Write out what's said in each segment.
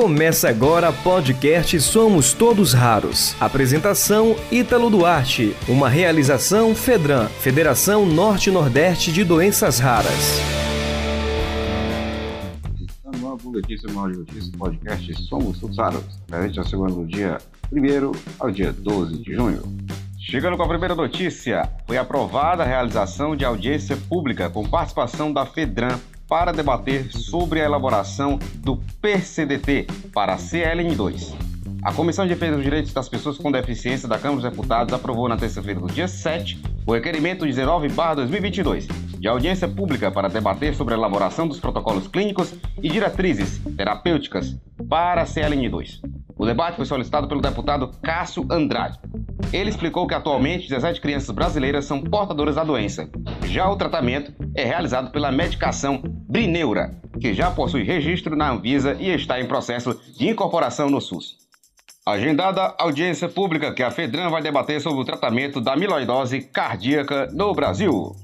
Começa agora podcast Somos Todos Raros. Apresentação Ítalo Duarte. Uma realização Fedran, Federação Norte-Nordeste de Doenças Raras. Está no ar Boletim de Notícias, podcast Somos Todos Raros. Presente na semana do dia 1 ao dia 12 de junho. Chegando com a primeira notícia, foi aprovada a realização de audiência pública com participação da Fedran para debater sobre a elaboração do PCDT para a CLN2. A Comissão de Defesa dos Direitos das Pessoas com Deficiência da Câmara dos Deputados aprovou na terça-feira do dia 7 o requerimento 19/2022 de audiência pública para debater sobre a elaboração dos protocolos clínicos e diretrizes terapêuticas para a CLN2. O debate foi solicitado pelo deputado Cássio Andrade. Ele explicou que atualmente 17 crianças brasileiras são portadoras da doença. Já o tratamento é realizado pela medicação Brineura, que já possui registro na Anvisa e está em processo de incorporação no SUS. Agendada audiência pública que a Fedran vai debater sobre o tratamento da amiloidose cardíaca no Brasil.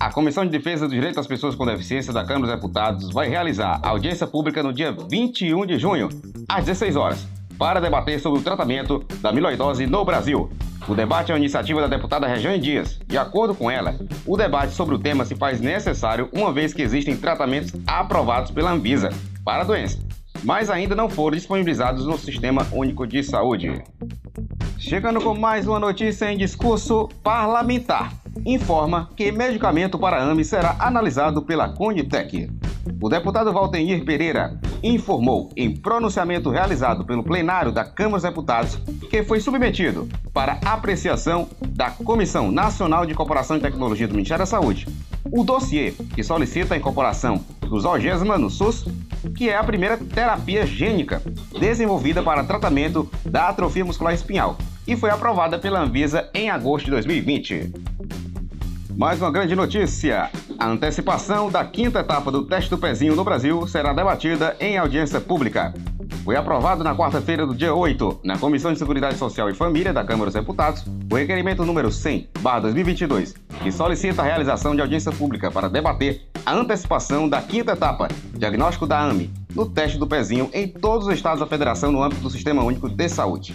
A Comissão de Defesa dos Direitos das Pessoas com Deficiência da Câmara dos Deputados vai realizar audiência pública no dia 21 de junho, às 16 horas, para debater sobre o tratamento da amiloidose no Brasil. O debate é uma iniciativa da deputada Regiane Dias. De acordo com ela, o debate sobre o tema se faz necessário uma vez que existem tratamentos aprovados pela Anvisa para a doença, mas ainda não foram disponibilizados no Sistema Único de Saúde. Chegando com mais uma notícia em discurso parlamentar. Informa que medicamento para AME será analisado pela Conitec. O deputado Valtenir Pereira informou em pronunciamento realizado pelo plenário da Câmara dos Deputados que foi submetido para apreciação da Comissão Nacional de Incorporação de Tecnologia do Ministério da Saúde o dossiê que solicita a incorporação do Zolgesma no SUS, que é a primeira terapia gênica desenvolvida para tratamento da atrofia muscular espinhal e foi aprovada pela Anvisa em agosto de 2020. Mais uma grande notícia: a antecipação da quinta etapa do teste do pezinho no Brasil será debatida em audiência pública. Foi aprovado na quarta-feira do dia 8, na Comissão de Seguridade Social e Família da Câmara dos Deputados, o requerimento número 100/2022, que solicita a realização de audiência pública para debater a antecipação da quinta etapa, diagnóstico da AME, no teste do pezinho em todos os estados da federação no âmbito do Sistema Único de Saúde.